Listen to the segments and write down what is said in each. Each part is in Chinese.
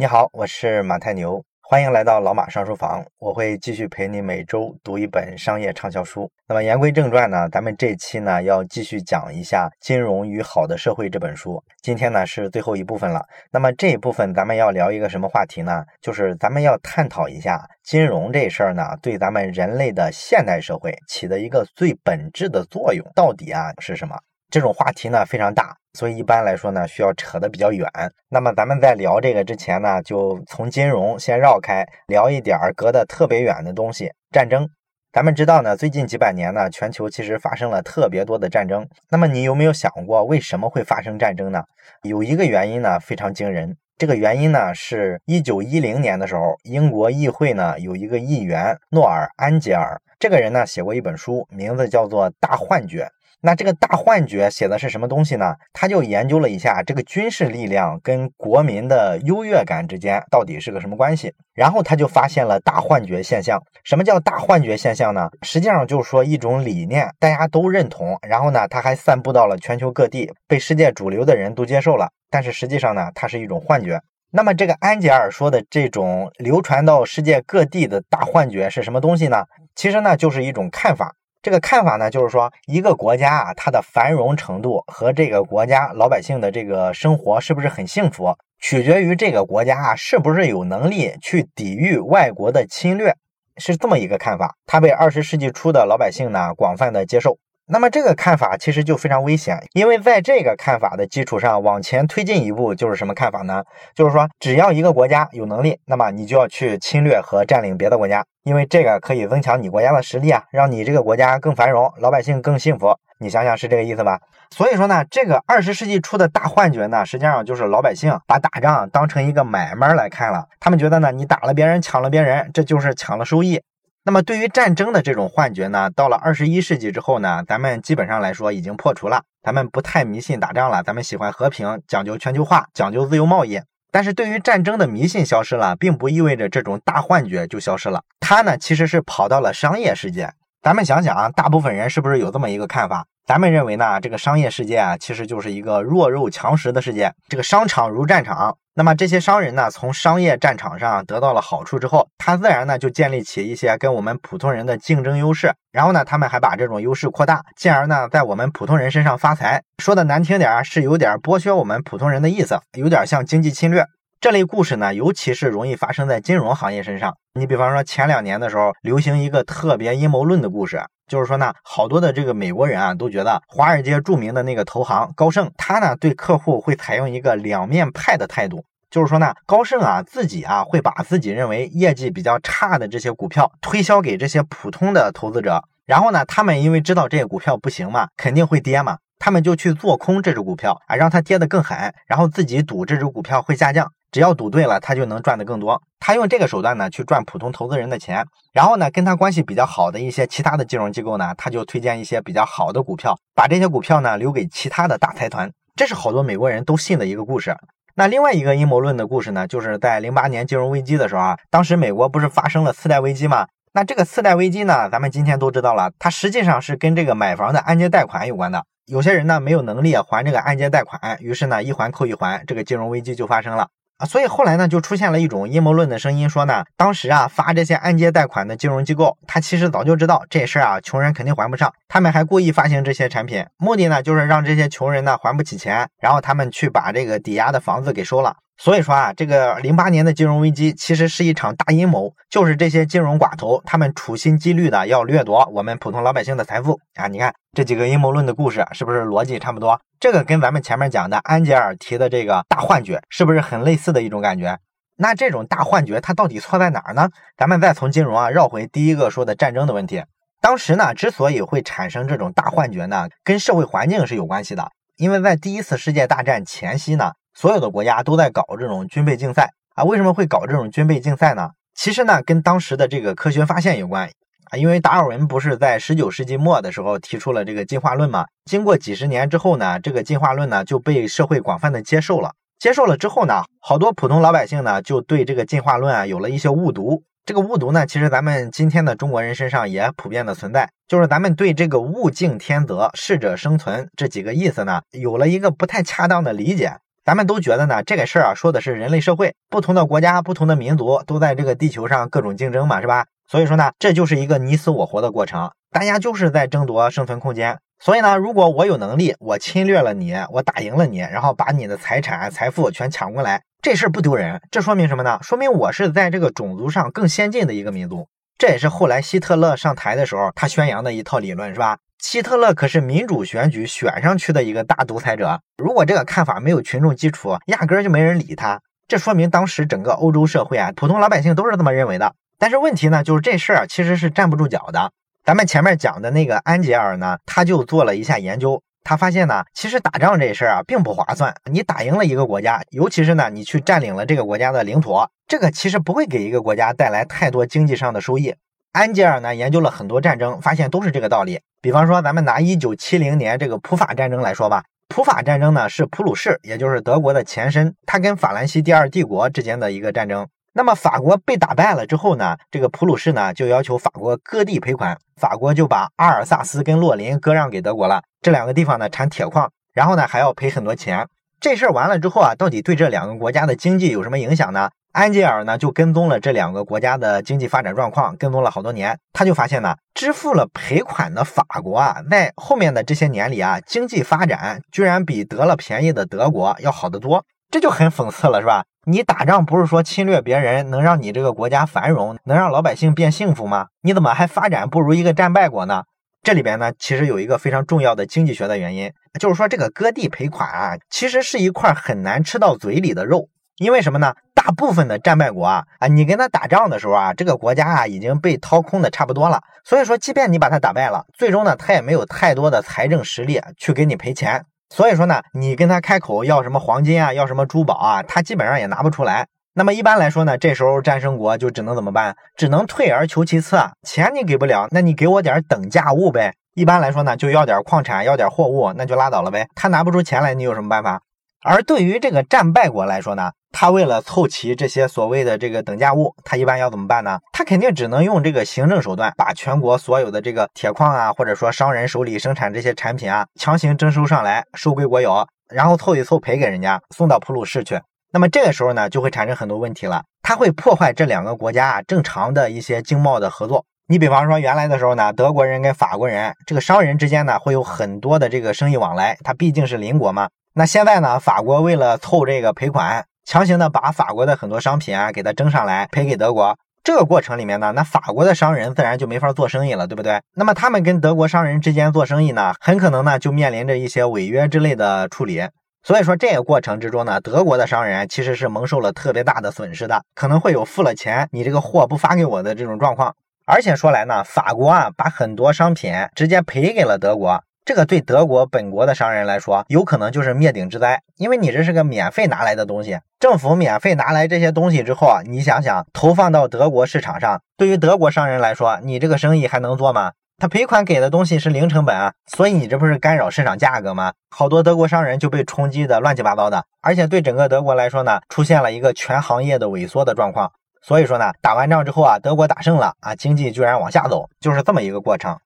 你好，我是马太牛，欢迎来到老马上书房。我会继续陪你每周读一本商业畅销书。那么言归正传呢，咱们这期呢要继续讲一下《金融与好的社会》这本书。今天呢是最后一部分了。那么这一部分咱们要聊一个什么话题呢？就是咱们要探讨一下金融这事儿呢，对咱们人类的现代社会起的一个最本质的作用到底啊是什么？这种话题呢非常大，所以一般来说呢需要扯得比较远。那么咱们在聊这个之前呢，就从金融先绕开，聊一点儿隔得特别远的东西——战争。咱们知道呢，最近几百年呢，全球其实发生了特别多的战争。那么你有没有想过，为什么会发生战争呢？有一个原因呢非常惊人，这个原因呢是一九一零年的时候，英国议会呢有一个议员诺尔·安杰尔，这个人呢写过一本书，名字叫做《大幻觉》。那这个大幻觉写的是什么东西呢？他就研究了一下这个军事力量跟国民的优越感之间到底是个什么关系，然后他就发现了大幻觉现象。什么叫大幻觉现象呢？实际上就是说一种理念大家都认同，然后呢，它还散布到了全球各地，被世界主流的人都接受了。但是实际上呢，它是一种幻觉。那么这个安杰尔说的这种流传到世界各地的大幻觉是什么东西呢？其实呢，就是一种看法。这个看法呢，就是说一个国家啊，它的繁荣程度和这个国家老百姓的这个生活是不是很幸福，取决于这个国家啊是不是有能力去抵御外国的侵略，是这么一个看法。它被二十世纪初的老百姓呢广泛的接受。那么这个看法其实就非常危险，因为在这个看法的基础上往前推进一步，就是什么看法呢？就是说，只要一个国家有能力，那么你就要去侵略和占领别的国家，因为这个可以增强你国家的实力啊，让你这个国家更繁荣，老百姓更幸福。你想想是这个意思吧？所以说呢，这个二十世纪初的大幻觉呢，实际上就是老百姓把打仗当成一个买卖来看了，他们觉得呢，你打了别人，抢了别人，这就是抢了收益。那么，对于战争的这种幻觉呢，到了二十一世纪之后呢，咱们基本上来说已经破除了。咱们不太迷信打仗了，咱们喜欢和平，讲究全球化，讲究自由贸易。但是对于战争的迷信消失了，并不意味着这种大幻觉就消失了。它呢，其实是跑到了商业世界。咱们想想啊，大部分人是不是有这么一个看法？咱们认为呢，这个商业世界啊，其实就是一个弱肉强食的世界。这个商场如战场。那么这些商人呢，从商业战场上得到了好处之后，他自然呢就建立起一些跟我们普通人的竞争优势，然后呢，他们还把这种优势扩大，进而呢在我们普通人身上发财。说的难听点儿是有点剥削我们普通人的意思，有点像经济侵略。这类故事呢，尤其是容易发生在金融行业身上。你比方说前两年的时候，流行一个特别阴谋论的故事，就是说呢，好多的这个美国人啊，都觉得华尔街著名的那个投行高盛，他呢对客户会采用一个两面派的态度，就是说呢，高盛啊自己啊会把自己认为业绩比较差的这些股票推销给这些普通的投资者，然后呢，他们因为知道这个股票不行嘛，肯定会跌嘛，他们就去做空这只股票啊，让它跌得更狠，然后自己赌这只股票会下降。只要赌对了，他就能赚得更多。他用这个手段呢，去赚普通投资人的钱。然后呢，跟他关系比较好的一些其他的金融机构呢，他就推荐一些比较好的股票，把这些股票呢留给其他的大财团。这是好多美国人都信的一个故事。那另外一个阴谋论的故事呢，就是在零八年金融危机的时候啊，当时美国不是发生了次贷危机吗？那这个次贷危机呢，咱们今天都知道了，它实际上是跟这个买房的按揭贷款有关的。有些人呢没有能力还这个按揭贷款，于是呢一环扣一环，这个金融危机就发生了。啊，所以后来呢，就出现了一种阴谋论的声音，说呢，当时啊发这些按揭贷款的金融机构，他其实早就知道这事儿啊，穷人肯定还不上，他们还故意发行这些产品，目的呢就是让这些穷人呢还不起钱，然后他们去把这个抵押的房子给收了。所以说啊，这个零八年的金融危机其实是一场大阴谋，就是这些金融寡头他们处心积虑的要掠夺我们普通老百姓的财富啊！你看这几个阴谋论的故事是不是逻辑差不多？这个跟咱们前面讲的安吉尔提的这个大幻觉是不是很类似的一种感觉？那这种大幻觉它到底错在哪儿呢？咱们再从金融啊绕回第一个说的战争的问题。当时呢，之所以会产生这种大幻觉呢，跟社会环境是有关系的，因为在第一次世界大战前夕呢。所有的国家都在搞这种军备竞赛啊，为什么会搞这种军备竞赛呢？其实呢，跟当时的这个科学发现有关啊。因为达尔文不是在十九世纪末的时候提出了这个进化论嘛？经过几十年之后呢，这个进化论呢就被社会广泛的接受了。接受了之后呢，好多普通老百姓呢就对这个进化论啊有了一些误读。这个误读呢，其实咱们今天的中国人身上也普遍的存在，就是咱们对这个物竞天择、适者生存这几个意思呢，有了一个不太恰当的理解。咱们都觉得呢，这个事儿啊，说的是人类社会，不同的国家、不同的民族都在这个地球上各种竞争嘛，是吧？所以说呢，这就是一个你死我活的过程，大家就是在争夺生存空间。所以呢，如果我有能力，我侵略了你，我打赢了你，然后把你的财产、财富全抢过来，这事儿不丢人。这说明什么呢？说明我是在这个种族上更先进的一个民族。这也是后来希特勒上台的时候他宣扬的一套理论，是吧？希特勒可是民主选举选上去的一个大独裁者。如果这个看法没有群众基础，压根儿就没人理他。这说明当时整个欧洲社会啊，普通老百姓都是这么认为的。但是问题呢，就是这事儿其实是站不住脚的。咱们前面讲的那个安吉尔呢，他就做了一下研究，他发现呢，其实打仗这事儿啊并不划算。你打赢了一个国家，尤其是呢，你去占领了这个国家的领土，这个其实不会给一个国家带来太多经济上的收益。安吉尔呢研究了很多战争，发现都是这个道理。比方说，咱们拿一九七零年这个普法战争来说吧，普法战争呢是普鲁士，也就是德国的前身，它跟法兰西第二帝国之间的一个战争。那么法国被打败了之后呢，这个普鲁士呢就要求法国割地赔款，法国就把阿尔萨斯跟洛林割让给德国了。这两个地方呢产铁矿，然后呢还要赔很多钱。这事儿完了之后啊，到底对这两个国家的经济有什么影响呢？安吉尔呢就跟踪了这两个国家的经济发展状况，跟踪了好多年，他就发现呢，支付了赔款的法国啊，在后面的这些年里啊，经济发展居然比得了便宜的德国要好得多，这就很讽刺了，是吧？你打仗不是说侵略别人能让你这个国家繁荣，能让老百姓变幸福吗？你怎么还发展不如一个战败国呢？这里边呢，其实有一个非常重要的经济学的原因，就是说这个割地赔款啊，其实是一块很难吃到嘴里的肉。因为什么呢？大部分的战败国啊啊，你跟他打仗的时候啊，这个国家啊已经被掏空的差不多了。所以说，即便你把他打败了，最终呢，他也没有太多的财政实力去给你赔钱。所以说呢，你跟他开口要什么黄金啊，要什么珠宝啊，他基本上也拿不出来。那么一般来说呢，这时候战胜国就只能怎么办？只能退而求其次啊，钱你给不了，那你给我点等价物呗。一般来说呢，就要点矿产，要点货物，那就拉倒了呗。他拿不出钱来，你有什么办法？而对于这个战败国来说呢，他为了凑齐这些所谓的这个等价物，他一般要怎么办呢？他肯定只能用这个行政手段，把全国所有的这个铁矿啊，或者说商人手里生产这些产品啊，强行征收上来，收归国有，然后凑一凑赔给人家，送到普鲁士去。那么这个时候呢，就会产生很多问题了，他会破坏这两个国家啊正常的一些经贸的合作。你比方说原来的时候呢，德国人跟法国人这个商人之间呢，会有很多的这个生意往来，他毕竟是邻国嘛。那现在呢？法国为了凑这个赔款，强行的把法国的很多商品啊给它征上来赔给德国。这个过程里面呢，那法国的商人自然就没法做生意了，对不对？那么他们跟德国商人之间做生意呢，很可能呢就面临着一些违约之类的处理。所以说这个过程之中呢，德国的商人其实是蒙受了特别大的损失的，可能会有付了钱你这个货不发给我的这种状况。而且说来呢，法国啊把很多商品直接赔给了德国。这个对德国本国的商人来说，有可能就是灭顶之灾，因为你这是个免费拿来的东西，政府免费拿来这些东西之后啊，你想想投放到德国市场上，对于德国商人来说，你这个生意还能做吗？他赔款给的东西是零成本啊，所以你这不是干扰市场价格吗？好多德国商人就被冲击的乱七八糟的，而且对整个德国来说呢，出现了一个全行业的萎缩的状况。所以说呢，打完仗之后啊，德国打胜了啊，经济居然往下走，就是这么一个过程。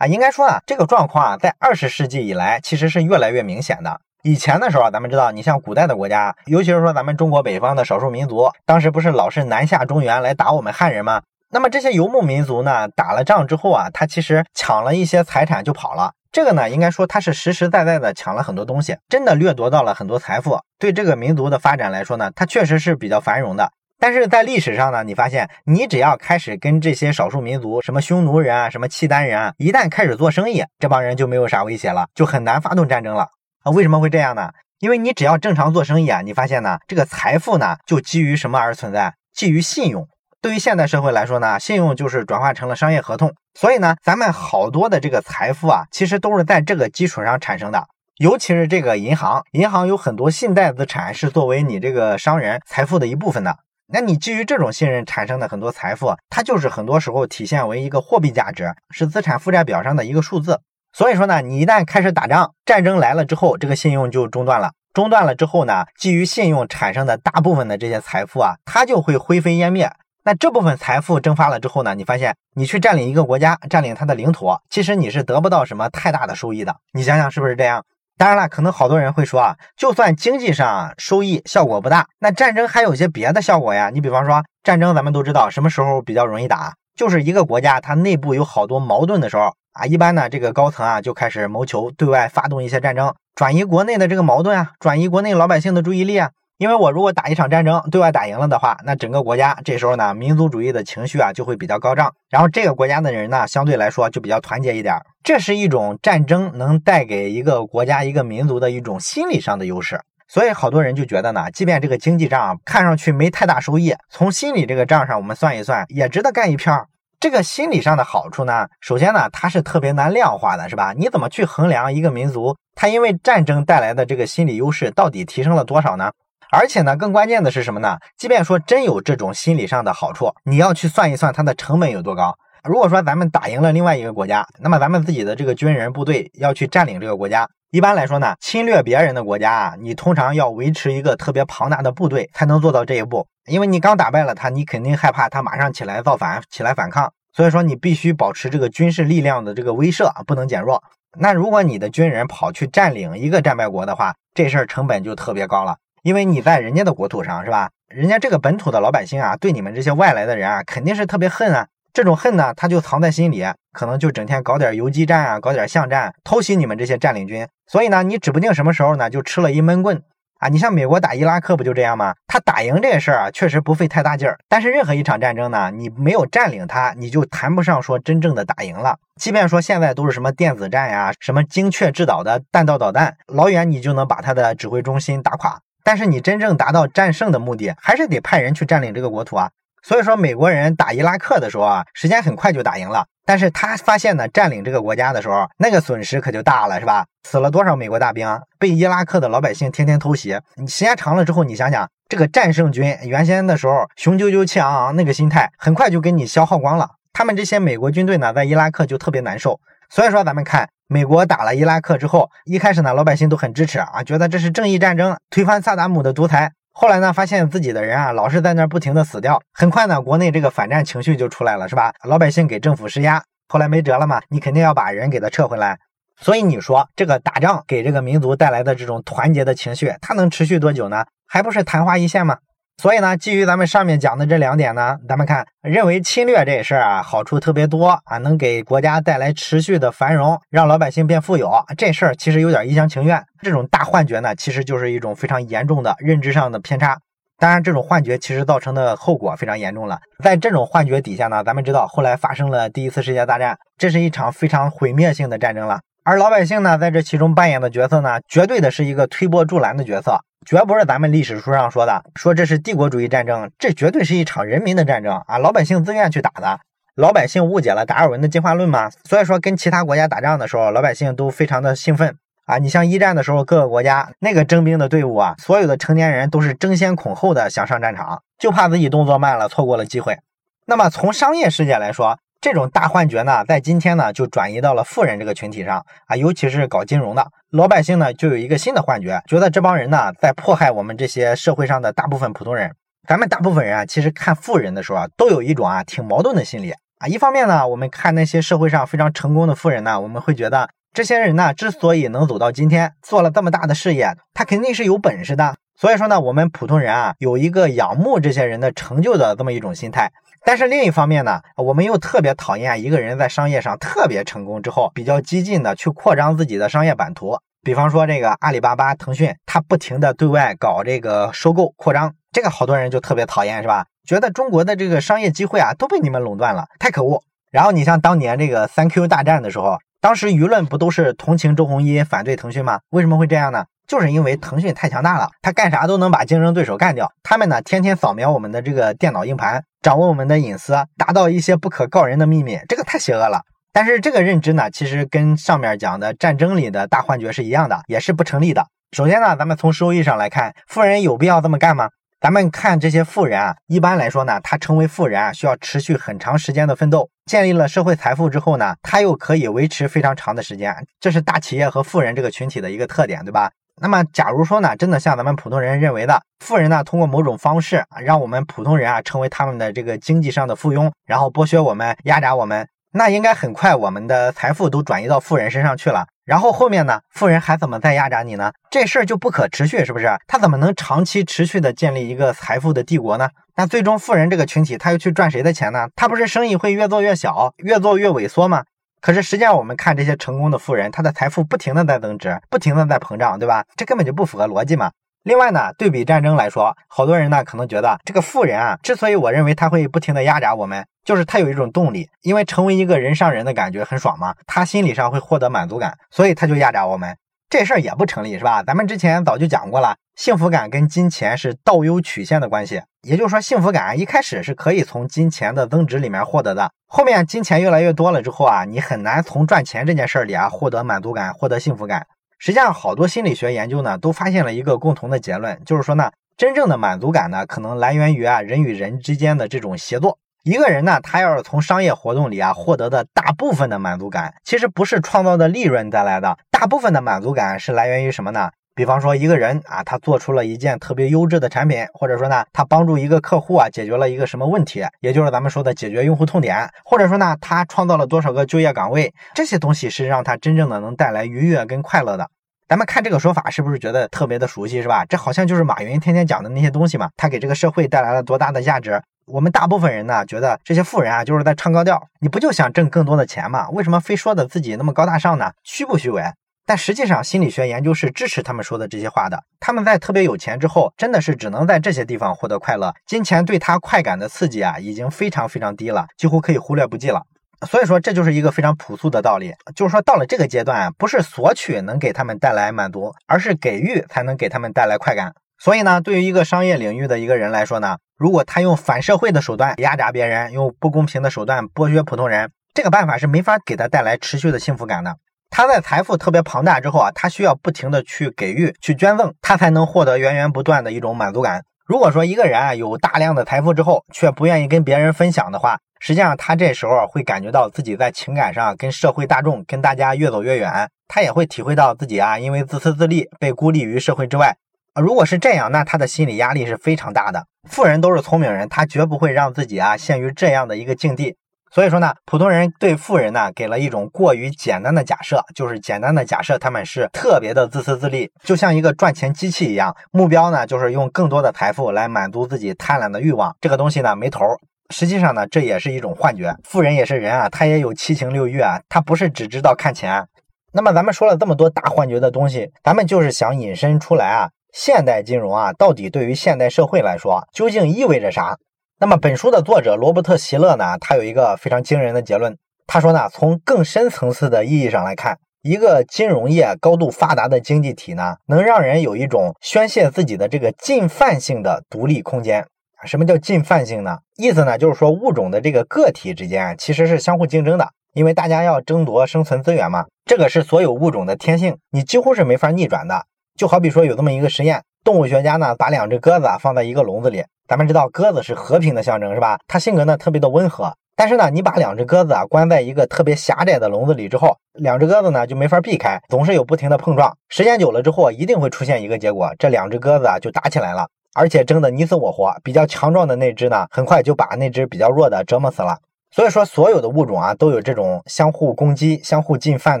应该说啊，这个状况啊，在二十世纪以来其实是越来越明显的。以前的时候啊，咱们知道，你像古代的国家，尤其是说咱们中国北方的少数民族，当时不是老是南下中原来打我们汉人吗？那么这些游牧民族呢，打了仗之后啊，他其实抢了一些财产就跑了。这个呢，应该说他是实实在在的抢了很多东西，真的掠夺到了很多财富。对这个民族的发展来说呢，它确实是比较繁荣的。但是在历史上呢，你发现你只要开始跟这些少数民族，什么匈奴人啊，什么契丹人啊，一旦开始做生意，这帮人就没有啥威胁了，就很难发动战争了啊？为什么会这样呢？因为你只要正常做生意啊，你发现呢，这个财富呢就基于什么而存在？基于信用。对于现代社会来说呢，信用就是转化成了商业合同。所以呢，咱们好多的这个财富啊，其实都是在这个基础上产生的。尤其是这个银行，银行有很多信贷资产是作为你这个商人财富的一部分的。那你基于这种信任产生的很多财富，它就是很多时候体现为一个货币价值，是资产负债表上的一个数字。所以说呢，你一旦开始打仗，战争来了之后，这个信用就中断了。中断了之后呢，基于信用产生的大部分的这些财富啊，它就会灰飞烟灭。那这部分财富蒸发了之后呢，你发现你去占领一个国家，占领它的领土，其实你是得不到什么太大的收益的。你想想是不是这样？当然了，可能好多人会说啊，就算经济上收益效果不大，那战争还有些别的效果呀。你比方说战争，咱们都知道什么时候比较容易打，就是一个国家它内部有好多矛盾的时候啊，一般呢这个高层啊就开始谋求对外发动一些战争，转移国内的这个矛盾啊，转移国内老百姓的注意力啊。因为我如果打一场战争，对外打赢了的话，那整个国家这时候呢，民族主义的情绪啊就会比较高涨，然后这个国家的人呢，相对来说就比较团结一点。这是一种战争能带给一个国家、一个民族的一种心理上的优势。所以好多人就觉得呢，即便这个经济账看上去没太大收益，从心理这个账上我们算一算，也值得干一票。这个心理上的好处呢，首先呢，它是特别难量化的，是吧？你怎么去衡量一个民族，它因为战争带来的这个心理优势到底提升了多少呢？而且呢，更关键的是什么呢？即便说真有这种心理上的好处，你要去算一算它的成本有多高。如果说咱们打赢了另外一个国家，那么咱们自己的这个军人部队要去占领这个国家，一般来说呢，侵略别人的国家啊，你通常要维持一个特别庞大的部队才能做到这一步。因为你刚打败了他，你肯定害怕他马上起来造反，起来反抗，所以说你必须保持这个军事力量的这个威慑，不能减弱。那如果你的军人跑去占领一个战败国的话，这事儿成本就特别高了。因为你在人家的国土上是吧？人家这个本土的老百姓啊，对你们这些外来的人啊，肯定是特别恨啊。这种恨呢，他就藏在心里，可能就整天搞点游击战啊，搞点巷战，偷袭你们这些占领军。所以呢，你指不定什么时候呢，就吃了一闷棍啊。你像美国打伊拉克不就这样吗？他打赢这事儿啊，确实不费太大劲儿。但是任何一场战争呢，你没有占领它，你就谈不上说真正的打赢了。即便说现在都是什么电子战呀，什么精确制导的弹道导弹，老远你就能把它的指挥中心打垮。但是你真正达到战胜的目的，还是得派人去占领这个国土啊。所以说，美国人打伊拉克的时候啊，时间很快就打赢了。但是他发现呢，占领这个国家的时候，那个损失可就大了，是吧？死了多少美国大兵？被伊拉克的老百姓天天偷袭。你时间长了之后，你想想，这个战胜军原先的时候雄赳赳气昂昂那个心态，很快就给你消耗光了。他们这些美国军队呢，在伊拉克就特别难受。所以说，咱们看。美国打了伊拉克之后，一开始呢，老百姓都很支持啊，觉得这是正义战争，推翻萨达姆的独裁。后来呢，发现自己的人啊，老是在那不停的死掉。很快呢，国内这个反战情绪就出来了，是吧？老百姓给政府施压，后来没辙了嘛，你肯定要把人给他撤回来。所以你说这个打仗给这个民族带来的这种团结的情绪，它能持续多久呢？还不是昙花一现吗？所以呢，基于咱们上面讲的这两点呢，咱们看认为侵略这事儿啊，好处特别多啊，能给国家带来持续的繁荣，让老百姓变富有，这事儿其实有点一厢情愿。这种大幻觉呢，其实就是一种非常严重的认知上的偏差。当然，这种幻觉其实造成的后果非常严重了。在这种幻觉底下呢，咱们知道后来发生了第一次世界大战，这是一场非常毁灭性的战争了。而老百姓呢，在这其中扮演的角色呢，绝对的是一个推波助澜的角色。绝不是咱们历史书上说的，说这是帝国主义战争，这绝对是一场人民的战争啊！老百姓自愿去打的，老百姓误解了达尔文的进化论嘛，所以说跟其他国家打仗的时候，老百姓都非常的兴奋啊！你像一战的时候，各个国家那个征兵的队伍啊，所有的成年人都是争先恐后的想上战场，就怕自己动作慢了，错过了机会。那么从商业世界来说，这种大幻觉呢，在今天呢，就转移到了富人这个群体上啊，尤其是搞金融的老百姓呢，就有一个新的幻觉，觉得这帮人呢，在迫害我们这些社会上的大部分普通人。咱们大部分人啊，其实看富人的时候啊，都有一种啊挺矛盾的心理啊。一方面呢，我们看那些社会上非常成功的富人呢，我们会觉得这些人呢，之所以能走到今天，做了这么大的事业，他肯定是有本事的。所以说呢，我们普通人啊，有一个仰慕这些人的成就的这么一种心态。但是另一方面呢，我们又特别讨厌一个人在商业上特别成功之后，比较激进的去扩张自己的商业版图。比方说这个阿里巴巴、腾讯，他不停的对外搞这个收购扩张，这个好多人就特别讨厌，是吧？觉得中国的这个商业机会啊都被你们垄断了，太可恶。然后你像当年这个三 Q 大战的时候，当时舆论不都是同情周鸿祎，反对腾讯吗？为什么会这样呢？就是因为腾讯太强大了，他干啥都能把竞争对手干掉。他们呢，天天扫描我们的这个电脑硬盘，掌握我们的隐私，达到一些不可告人的秘密，这个太邪恶了。但是这个认知呢，其实跟上面讲的战争里的大幻觉是一样的，也是不成立的。首先呢，咱们从收益上来看，富人有必要这么干吗？咱们看这些富人啊，一般来说呢，他成为富人啊，需要持续很长时间的奋斗，建立了社会财富之后呢，他又可以维持非常长的时间，这是大企业和富人这个群体的一个特点，对吧？那么，假如说呢，真的像咱们普通人认为的，富人呢通过某种方式啊，让我们普通人啊成为他们的这个经济上的附庸，然后剥削我们、压榨我们，那应该很快我们的财富都转移到富人身上去了。然后后面呢，富人还怎么再压榨你呢？这事儿就不可持续，是不是？他怎么能长期持续的建立一个财富的帝国呢？那最终富人这个群体他又去赚谁的钱呢？他不是生意会越做越小，越做越萎缩吗？可是实际上我们看这些成功的富人，他的财富不停的在增值，不停的在膨胀，对吧？这根本就不符合逻辑嘛。另外呢，对比战争来说，好多人呢可能觉得这个富人啊，之所以我认为他会不停的压榨我们，就是他有一种动力，因为成为一个人上人的感觉很爽嘛，他心理上会获得满足感，所以他就压榨我们。这事儿也不成立是吧？咱们之前早就讲过了，幸福感跟金钱是倒 U 曲线的关系，也就是说，幸福感一开始是可以从金钱的增值里面获得的，后面金钱越来越多了之后啊，你很难从赚钱这件事儿里啊获得满足感，获得幸福感。实际上，好多心理学研究呢，都发现了一个共同的结论，就是说呢，真正的满足感呢，可能来源于啊人与人之间的这种协作。一个人呢，他要是从商业活动里啊获得的大部分的满足感，其实不是创造的利润带来的，大部分的满足感是来源于什么呢？比方说，一个人啊，他做出了一件特别优质的产品，或者说呢，他帮助一个客户啊解决了一个什么问题，也就是咱们说的解决用户痛点，或者说呢，他创造了多少个就业岗位，这些东西是让他真正的能带来愉悦跟快乐的。咱们看这个说法是不是觉得特别的熟悉，是吧？这好像就是马云天天讲的那些东西嘛。他给这个社会带来了多大的价值？我们大部分人呢，觉得这些富人啊，就是在唱高调。你不就想挣更多的钱吗？为什么非说的自己那么高大上呢？虚不虚伪？但实际上，心理学研究是支持他们说的这些话的。他们在特别有钱之后，真的是只能在这些地方获得快乐。金钱对他快感的刺激啊，已经非常非常低了，几乎可以忽略不计了。所以说，这就是一个非常朴素的道理，就是说，到了这个阶段，不是索取能给他们带来满足，而是给予才能给他们带来快感。所以呢，对于一个商业领域的一个人来说呢，如果他用反社会的手段压榨别人，用不公平的手段剥削普通人，这个办法是没法给他带来持续的幸福感的。他在财富特别庞大之后啊，他需要不停的去给予、去捐赠，他才能获得源源不断的一种满足感。如果说一个人啊有大量的财富之后，却不愿意跟别人分享的话，实际上他这时候会感觉到自己在情感上跟社会大众、跟大家越走越远，他也会体会到自己啊因为自私自利被孤立于社会之外。啊，如果是这样，那他的心理压力是非常大的。富人都是聪明人，他绝不会让自己啊陷于这样的一个境地。所以说呢，普通人对富人呢给了一种过于简单的假设，就是简单的假设他们是特别的自私自利，就像一个赚钱机器一样，目标呢就是用更多的财富来满足自己贪婪的欲望。这个东西呢没头。实际上呢，这也是一种幻觉。富人也是人啊，他也有七情六欲啊，他不是只知道看钱。那么咱们说了这么多大幻觉的东西，咱们就是想引申出来啊，现代金融啊，到底对于现代社会来说究竟意味着啥？那么，本书的作者罗伯特·席勒呢，他有一个非常惊人的结论。他说呢，从更深层次的意义上来看，一个金融业高度发达的经济体呢，能让人有一种宣泄自己的这个进犯性的独立空间。什么叫进犯性呢？意思呢，就是说物种的这个个体之间其实是相互竞争的，因为大家要争夺生存资源嘛。这个是所有物种的天性，你几乎是没法逆转的。就好比说有这么一个实验，动物学家呢，把两只鸽子放在一个笼子里。咱们知道鸽子是和平的象征，是吧？它性格呢特别的温和。但是呢，你把两只鸽子啊关在一个特别狭窄的笼子里之后，两只鸽子呢就没法避开，总是有不停的碰撞。时间久了之后，一定会出现一个结果，这两只鸽子啊就打起来了，而且争得你死我活。比较强壮的那只呢，很快就把那只比较弱的折磨死了。所以说，所有的物种啊都有这种相互攻击、相互进犯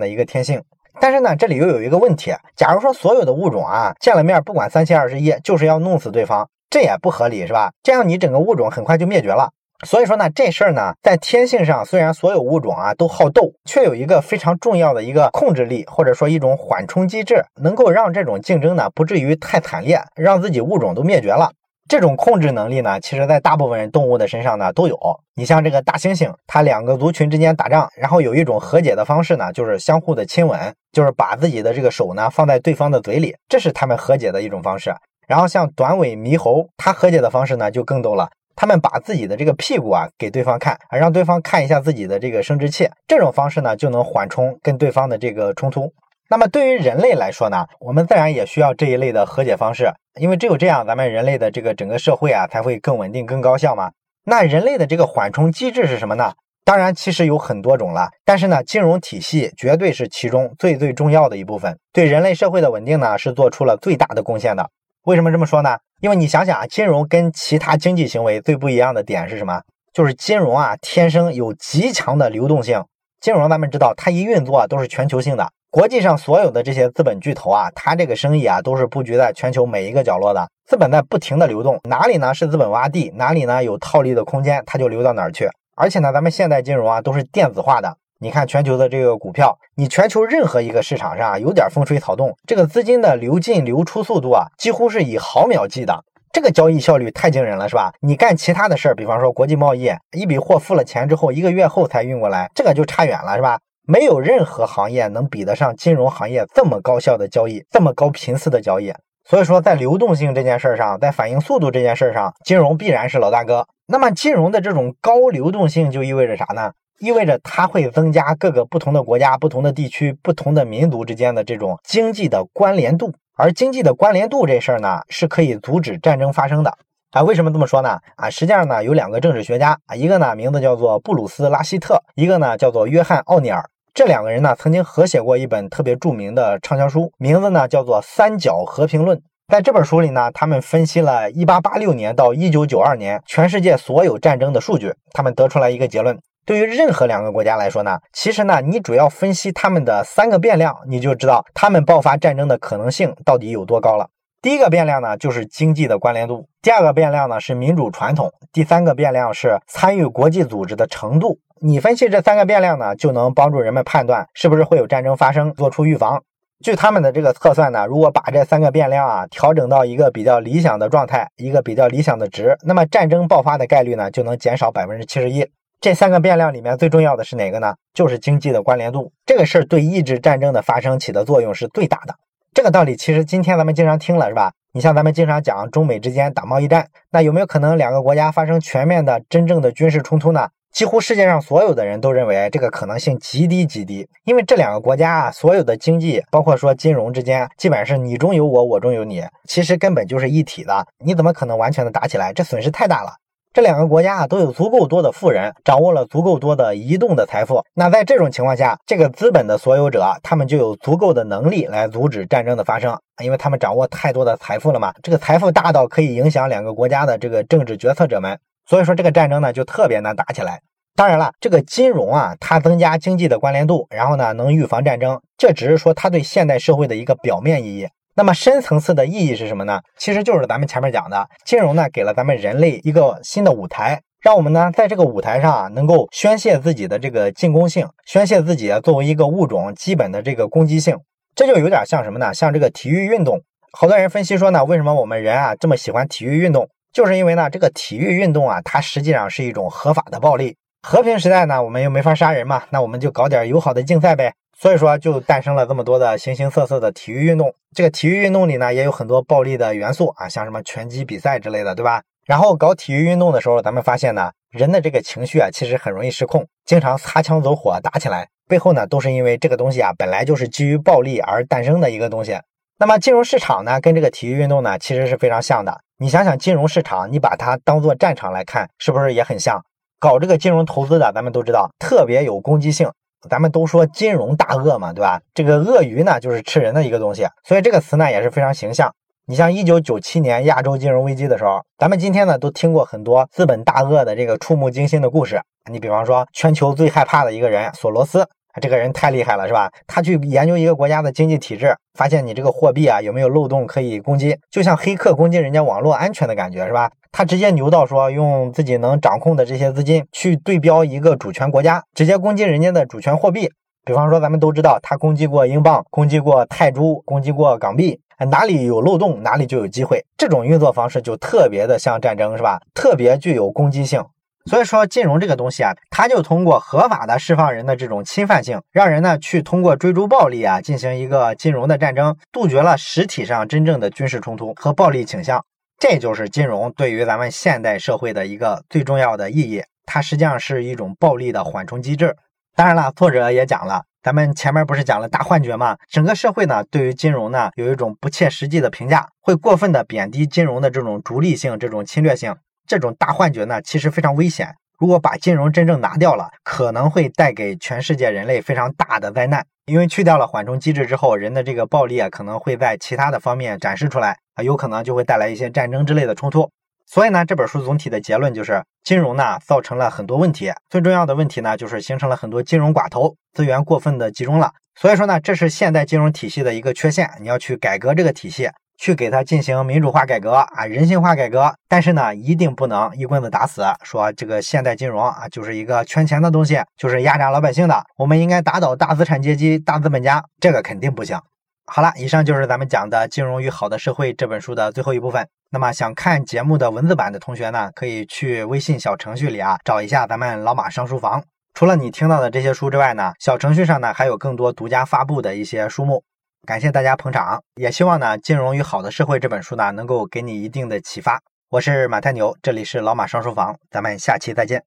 的一个天性。但是呢，这里又有一个问题：假如说所有的物种啊见了面，不管三七二十一，就是要弄死对方。这也不合理，是吧？这样你整个物种很快就灭绝了。所以说呢，这事儿呢，在天性上，虽然所有物种啊都好斗，却有一个非常重要的一个控制力，或者说一种缓冲机制，能够让这种竞争呢不至于太惨烈，让自己物种都灭绝了。这种控制能力呢，其实在大部分动物的身上呢都有。你像这个大猩猩，它两个族群之间打仗，然后有一种和解的方式呢，就是相互的亲吻，就是把自己的这个手呢放在对方的嘴里，这是他们和解的一种方式。然后像短尾猕猴，它和解的方式呢就更逗了。他们把自己的这个屁股啊给对方看，让对方看一下自己的这个生殖器，这种方式呢就能缓冲跟对方的这个冲突。那么对于人类来说呢，我们自然也需要这一类的和解方式，因为只有这样，咱们人类的这个整个社会啊才会更稳定、更高效嘛。那人类的这个缓冲机制是什么呢？当然，其实有很多种了，但是呢，金融体系绝对是其中最最重要的一部分，对人类社会的稳定呢是做出了最大的贡献的。为什么这么说呢？因为你想想啊，金融跟其他经济行为最不一样的点是什么？就是金融啊，天生有极强的流动性。金融咱们知道，它一运作都是全球性的。国际上所有的这些资本巨头啊，它这个生意啊，都是布局在全球每一个角落的。资本在不停的流动，哪里呢是资本洼地，哪里呢有套利的空间，它就流到哪儿去。而且呢，咱们现代金融啊，都是电子化的。你看全球的这个股票，你全球任何一个市场上啊有点风吹草动，这个资金的流进流出速度啊，几乎是以毫秒计的。这个交易效率太惊人了，是吧？你干其他的事儿，比方说国际贸易，一笔货付了钱之后，一个月后才运过来，这个就差远了，是吧？没有任何行业能比得上金融行业这么高效的交易，这么高频次的交易。所以说，在流动性这件事儿上，在反应速度这件事儿上，金融必然是老大哥。那么，金融的这种高流动性就意味着啥呢？意味着它会增加各个不同的国家、不同的地区、不同的民族之间的这种经济的关联度。而经济的关联度这事儿呢，是可以阻止战争发生的啊？为什么这么说呢？啊，实际上呢，有两个政治学家啊，一个呢名字叫做布鲁斯·拉希特，一个呢叫做约翰·奥尼尔。这两个人呢曾经合写过一本特别著名的畅销书，名字呢叫做《三角和平论》。在这本书里呢，他们分析了1886年到1992年全世界所有战争的数据，他们得出来一个结论。对于任何两个国家来说呢，其实呢，你主要分析他们的三个变量，你就知道他们爆发战争的可能性到底有多高了。第一个变量呢，就是经济的关联度；第二个变量呢，是民主传统；第三个变量是参与国际组织的程度。你分析这三个变量呢，就能帮助人们判断是不是会有战争发生，做出预防。据他们的这个测算呢，如果把这三个变量啊调整到一个比较理想的状态，一个比较理想的值，那么战争爆发的概率呢，就能减少百分之七十一。这三个变量里面最重要的是哪个呢？就是经济的关联度。这个事儿对抑制战争的发生起的作用是最大的。这个道理其实今天咱们经常听了，是吧？你像咱们经常讲中美之间打贸易战，那有没有可能两个国家发生全面的真正的军事冲突呢？几乎世界上所有的人都认为这个可能性极低极低，因为这两个国家啊，所有的经济，包括说金融之间，基本上是你中有我，我中有你，其实根本就是一体的。你怎么可能完全的打起来？这损失太大了。这两个国家啊都有足够多的富人，掌握了足够多的移动的财富。那在这种情况下，这个资本的所有者他们就有足够的能力来阻止战争的发生，因为他们掌握太多的财富了嘛。这个财富大到可以影响两个国家的这个政治决策者们，所以说这个战争呢就特别难打起来。当然了，这个金融啊，它增加经济的关联度，然后呢能预防战争，这只是说它对现代社会的一个表面意义。那么深层次的意义是什么呢？其实就是咱们前面讲的，金融呢给了咱们人类一个新的舞台，让我们呢在这个舞台上啊能够宣泄自己的这个进攻性，宣泄自己啊作为一个物种基本的这个攻击性。这就有点像什么呢？像这个体育运动，好多人分析说呢，为什么我们人啊这么喜欢体育运动？就是因为呢这个体育运动啊，它实际上是一种合法的暴力。和平时代呢，我们又没法杀人嘛，那我们就搞点友好的竞赛呗。所以说，就诞生了这么多的形形色色的体育运动。这个体育运动里呢，也有很多暴力的元素啊，像什么拳击比赛之类的，对吧？然后搞体育运动的时候，咱们发现呢，人的这个情绪啊，其实很容易失控，经常擦枪走火打起来。背后呢，都是因为这个东西啊，本来就是基于暴力而诞生的一个东西。那么金融市场呢，跟这个体育运动呢，其实是非常像的。你想想，金融市场，你把它当做战场来看，是不是也很像？搞这个金融投资的，咱们都知道，特别有攻击性。咱们都说金融大鳄嘛，对吧？这个鳄鱼呢，就是吃人的一个东西，所以这个词呢也是非常形象。你像一九九七年亚洲金融危机的时候，咱们今天呢都听过很多资本大鳄的这个触目惊心的故事。你比方说，全球最害怕的一个人索罗斯。这个人太厉害了，是吧？他去研究一个国家的经济体制，发现你这个货币啊有没有漏洞可以攻击，就像黑客攻击人家网络安全的感觉，是吧？他直接牛到说用自己能掌控的这些资金去对标一个主权国家，直接攻击人家的主权货币。比方说，咱们都知道他攻击过英镑，攻击过泰铢，攻击过港币，哪里有漏洞哪里就有机会。这种运作方式就特别的像战争，是吧？特别具有攻击性。所以说，金融这个东西啊，它就通过合法的释放人的这种侵犯性，让人呢去通过追逐暴利啊，进行一个金融的战争，杜绝了实体上真正的军事冲突和暴力倾向。这就是金融对于咱们现代社会的一个最重要的意义。它实际上是一种暴力的缓冲机制。当然了，作者也讲了，咱们前面不是讲了大幻觉吗？整个社会呢，对于金融呢有一种不切实际的评价，会过分的贬低金融的这种逐利性、这种侵略性。这种大幻觉呢，其实非常危险。如果把金融真正拿掉了，可能会带给全世界人类非常大的灾难。因为去掉了缓冲机制之后，人的这个暴力啊，可能会在其他的方面展示出来啊，有可能就会带来一些战争之类的冲突。所以呢，这本书总体的结论就是，金融呢造成了很多问题，最重要的问题呢就是形成了很多金融寡头，资源过分的集中了。所以说呢，这是现代金融体系的一个缺陷，你要去改革这个体系。去给它进行民主化改革啊，人性化改革，但是呢，一定不能一棍子打死，说这个现代金融啊就是一个圈钱的东西，就是压榨老百姓的。我们应该打倒大资产阶级、大资本家，这个肯定不行。好了，以上就是咱们讲的《金融与好的社会》这本书的最后一部分。那么想看节目的文字版的同学呢，可以去微信小程序里啊找一下咱们老马上书房。除了你听到的这些书之外呢，小程序上呢还有更多独家发布的一些书目。感谢大家捧场，也希望呢《金融与好的社会》这本书呢能够给你一定的启发。我是马太牛，这里是老马上书房，咱们下期再见。